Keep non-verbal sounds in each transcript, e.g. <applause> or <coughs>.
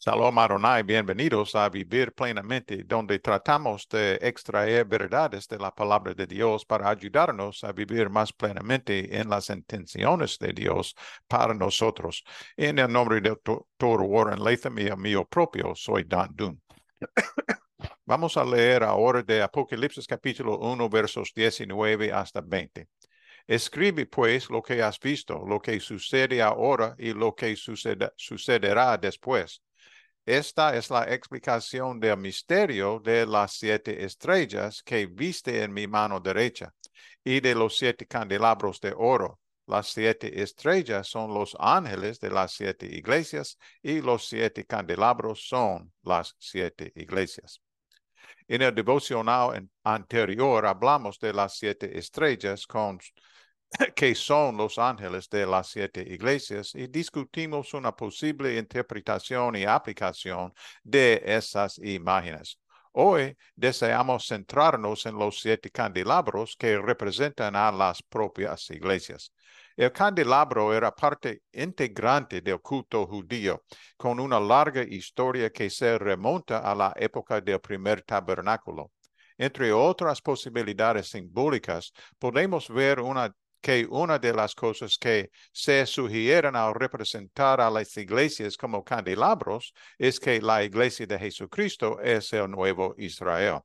Shalom Adonai, bienvenidos a Vivir Plenamente, donde tratamos de extraer verdades de la palabra de Dios para ayudarnos a vivir más plenamente en las intenciones de Dios para nosotros. En el nombre del doctor Warren Latham y el mío propio, soy Don Dunn. <coughs> Vamos a leer ahora de Apocalipsis capítulo 1, versos 19 hasta 20. Escribe pues lo que has visto, lo que sucede ahora y lo que sucederá después esta es la explicación del misterio de las siete estrellas que viste en mi mano derecha y de los siete candelabros de oro. Las siete estrellas son los ángeles de las siete iglesias y los siete candelabros son las siete iglesias. En el devocional anterior hablamos de las siete estrellas con <laughs> que son los ángeles de las siete iglesias y discutimos una posible interpretación y aplicación de esas imágenes. Hoy deseamos centrarnos en los siete candelabros que representan a las propias iglesias. El candelabro era parte integrante del culto judío, con una larga historia que se remonta a la época del primer tabernáculo. Entre otras posibilidades simbólicas, podemos ver una que una de las cosas que se sugieren al representar a las iglesias como candelabros es que la iglesia de Jesucristo es el nuevo Israel.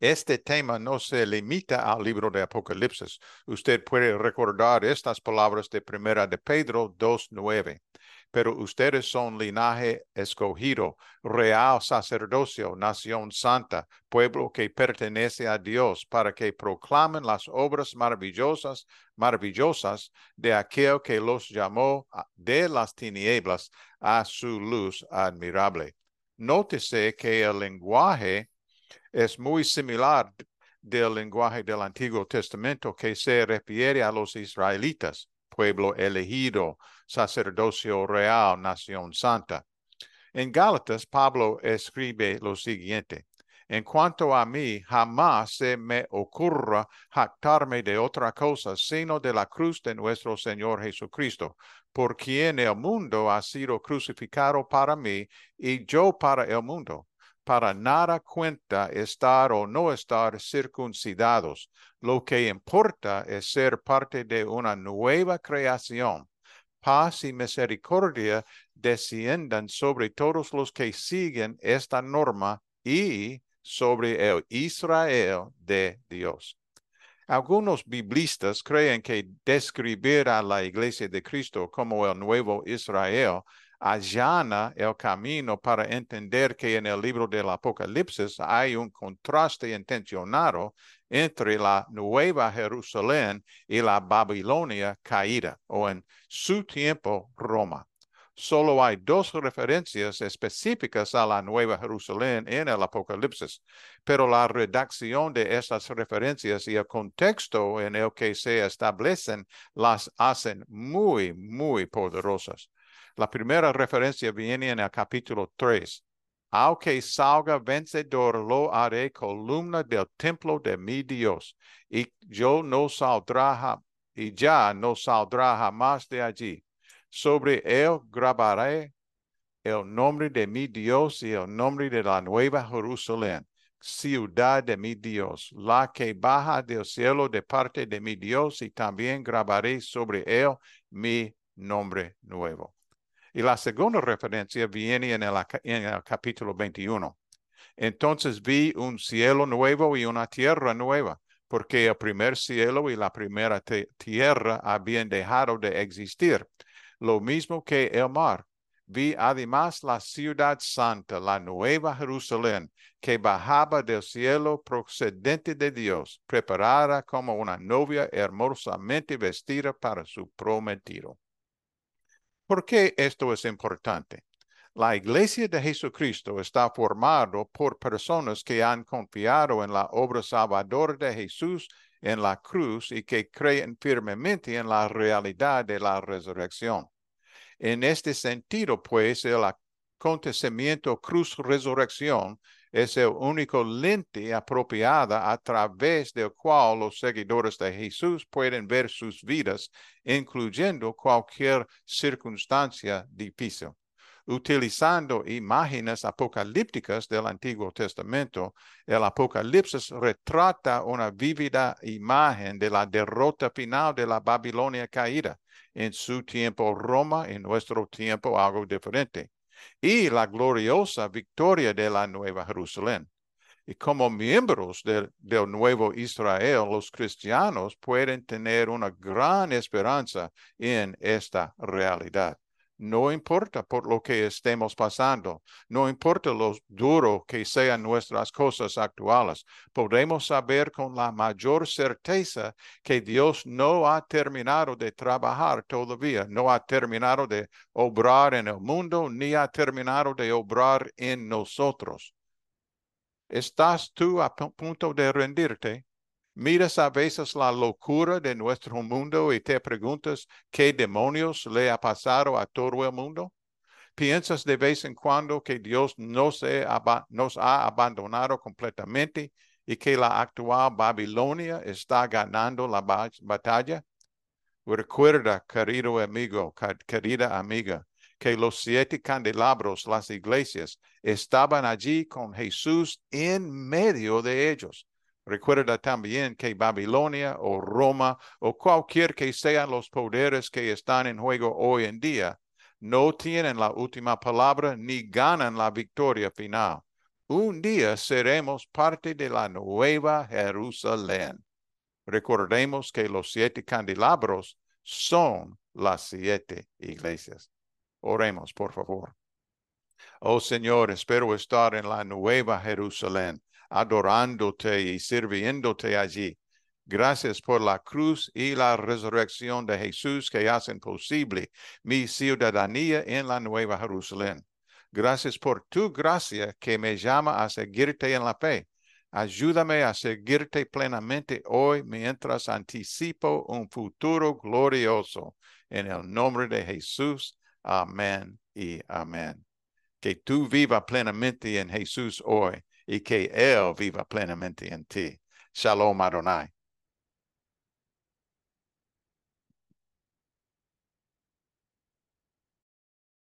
Este tema no se limita al libro de Apocalipsis. Usted puede recordar estas palabras de Primera de Pedro 2.9 pero ustedes son linaje escogido, real sacerdocio, nación santa, pueblo que pertenece a Dios, para que proclamen las obras maravillosas, maravillosas de aquel que los llamó de las tinieblas a su luz admirable. Nótese que el lenguaje es muy similar del lenguaje del Antiguo Testamento que se refiere a los israelitas pueblo elegido, sacerdocio real, nación santa. En Gálatas, Pablo escribe lo siguiente. En cuanto a mí, jamás se me ocurra jactarme de otra cosa sino de la cruz de nuestro Señor Jesucristo, por quien el mundo ha sido crucificado para mí y yo para el mundo para nada cuenta estar o no estar circuncidados. Lo que importa es ser parte de una nueva creación. Paz y misericordia desciendan sobre todos los que siguen esta norma y sobre el Israel de Dios. Algunos biblistas creen que describir a la iglesia de Cristo como el nuevo Israel allana el camino para entender que en el libro del Apocalipsis hay un contraste intencionado entre la nueva Jerusalén y la Babilonia caída, o en su tiempo Roma. Solo hay dos referencias específicas a la Nueva Jerusalén en el Apocalipsis, pero la redacción de esas referencias y el contexto en el que se establecen las hacen muy, muy poderosas. La primera referencia viene en el capítulo 3. Aunque salga vencedor, lo haré columna del templo de mi Dios, y yo no saldrá, y ya no saldrá jamás de allí. Sobre él grabaré el nombre de mi Dios y el nombre de la nueva Jerusalén, ciudad de mi Dios, la que baja del cielo de parte de mi Dios, y también grabaré sobre él mi nombre nuevo. Y la segunda referencia viene en el, capítulo 21. Entonces vi un cielo nuevo y una tierra nueva, porque el primer cielo y la primera tierra habían dejado de existir, lo mismo que el mar. Vi además la ciudad santa, la nueva Jerusalén, que bajaba del cielo procedente de Dios, preparada como una novia hermosamente vestida para su prometido. ¿Por qué esto es importante? La iglesia de Jesucristo está formado por personas que han confiado en la obra salvadora de Jesús en la cruz y que creen firmemente en la realidad de la resurrección. En este sentido, pues, el acontecimiento cruz-resurrección es el único lente apropiada a través del cual los seguidores de Jesús pueden ver sus vidas, incluyendo cualquier circunstancia difícil. utilizando imágenes apocalípticas del Antiguo Testamento. El Apocalipsis retrata una vívida imagen de la derrota final de la Babilonia caída. En su tiempo Roma, en nuestro tiempo algo diferente. Y la gloriosa victoria de la Nueva Jerusalén. Y como miembros del, nuevo Israel, los cristianos pueden tener una gran esperanza en esta realidad. No importa por lo que estemos pasando, no importa lo duro que sean nuestras cosas actuales, podemos saber con la mayor certeza que Dios no ha terminado de trabajar todavía, no ha terminado de obrar en el mundo, ni ha terminado de obrar en nosotros. ¿Estás tú a punto de rendirte? Miras a veces la locura de nuestro mundo y te preguntas qué demonios le ha pasado a todo el mundo. ¿Piensas de vez en cuando que Dios nos, nos ha abandonado completamente y que la actual Babilonia está ganando la batalla? Recuerda, querido amigo, querida amiga, que los siete candelabros, las iglesias, estaban allí con Jesús en medio de ellos. Recuerda también que Babilonia o Roma o cualquier que sean los poderes que están en juego hoy en día, no tienen la última palabra ni ganan la victoria final. Un día seremos parte de la nueva Jerusalén. Recordemos que los siete candelabros son las siete iglesias. Oremos, por favor. Oh Señor, espero estar en la nueva Jerusalén, adorándote y sirviéndote allí. Gracias por la cruz y la resurrección de Jesús que hacen posible mi ciudadanía en la nueva Jerusalén. Gracias por tu gracia que me llama a seguirte en la fe. Ayúdame a seguirte plenamente hoy mientras anticipo un futuro glorioso. En el nombre de Jesús. Amén y amén. Que tú viva plenamente en Jesús hoy y que Él viva plenamente en ti. Shalom Adonai.